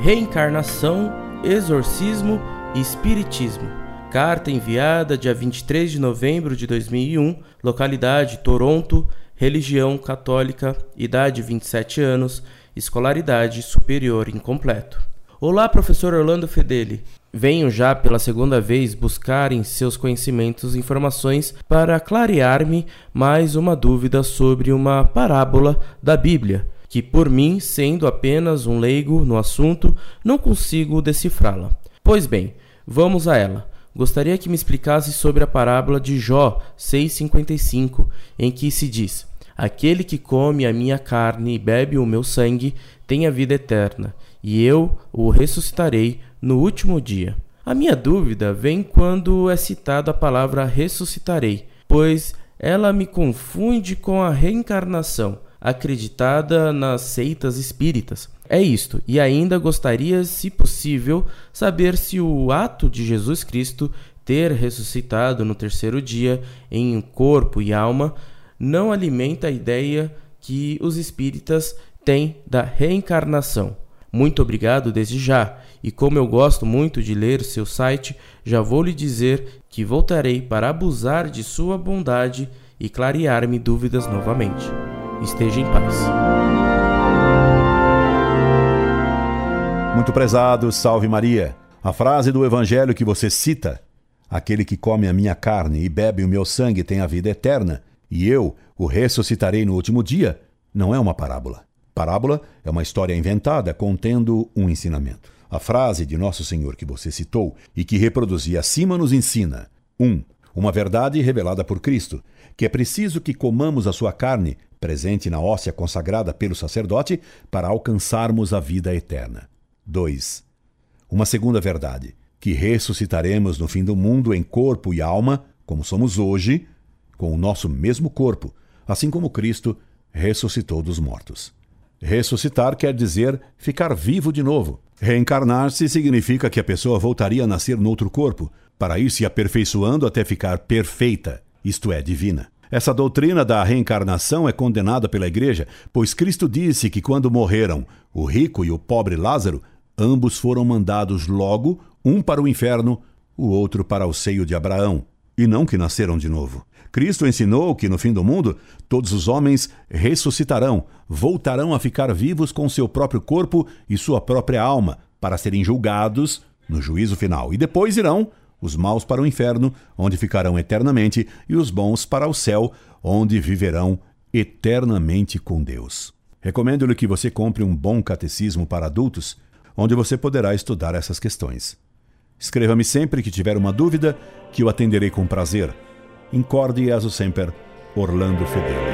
reencarnação, exorcismo e espiritismo. Carta enviada dia 23 de novembro de 2001, localidade Toronto, religião católica, idade 27 anos, escolaridade superior incompleto. Olá, professor Orlando Fedeli. Venho já pela segunda vez buscar em seus conhecimentos informações para clarear-me mais uma dúvida sobre uma parábola da Bíblia, que por mim, sendo apenas um leigo no assunto, não consigo decifrá-la. Pois bem, vamos a ela. Gostaria que me explicasse sobre a parábola de Jó 6,55, em que se diz: Aquele que come a minha carne e bebe o meu sangue tem a vida eterna, e eu o ressuscitarei no último dia. A minha dúvida vem quando é citada a palavra ressuscitarei, pois ela me confunde com a reencarnação, acreditada nas seitas espíritas. É isto, e ainda gostaria, se possível, saber se o ato de Jesus Cristo ter ressuscitado no terceiro dia em corpo e alma não alimenta a ideia que os espíritas têm da reencarnação. Muito obrigado desde já, e como eu gosto muito de ler seu site, já vou lhe dizer que voltarei para abusar de sua bondade e clarear-me dúvidas novamente. Esteja em paz. Muito prezado, salve Maria. A frase do evangelho que você cita, aquele que come a minha carne e bebe o meu sangue tem a vida eterna, e eu o ressuscitarei no último dia, não é uma parábola. Parábola é uma história inventada contendo um ensinamento. A frase de Nosso Senhor que você citou e que reproduzi acima nos ensina: 1. Um, uma verdade revelada por Cristo, que é preciso que comamos a sua carne, presente na óssea consagrada pelo sacerdote, para alcançarmos a vida eterna. 2. Uma segunda verdade, que ressuscitaremos no fim do mundo em corpo e alma, como somos hoje, com o nosso mesmo corpo, assim como Cristo ressuscitou dos mortos. Ressuscitar quer dizer ficar vivo de novo. Reencarnar-se significa que a pessoa voltaria a nascer noutro corpo, para ir se aperfeiçoando até ficar perfeita, isto é, divina. Essa doutrina da reencarnação é condenada pela Igreja, pois Cristo disse que quando morreram o rico e o pobre Lázaro, ambos foram mandados logo, um para o inferno, o outro para o seio de Abraão, e não que nasceram de novo. Cristo ensinou que no fim do mundo todos os homens ressuscitarão, voltarão a ficar vivos com seu próprio corpo e sua própria alma, para serem julgados no juízo final. E depois irão os maus para o inferno, onde ficarão eternamente, e os bons para o céu, onde viverão eternamente com Deus. Recomendo-lhe que você compre um bom catecismo para adultos, onde você poderá estudar essas questões. Escreva-me sempre que tiver uma dúvida, que eu atenderei com prazer. Incorde e aso sempre, Orlando Fedeli.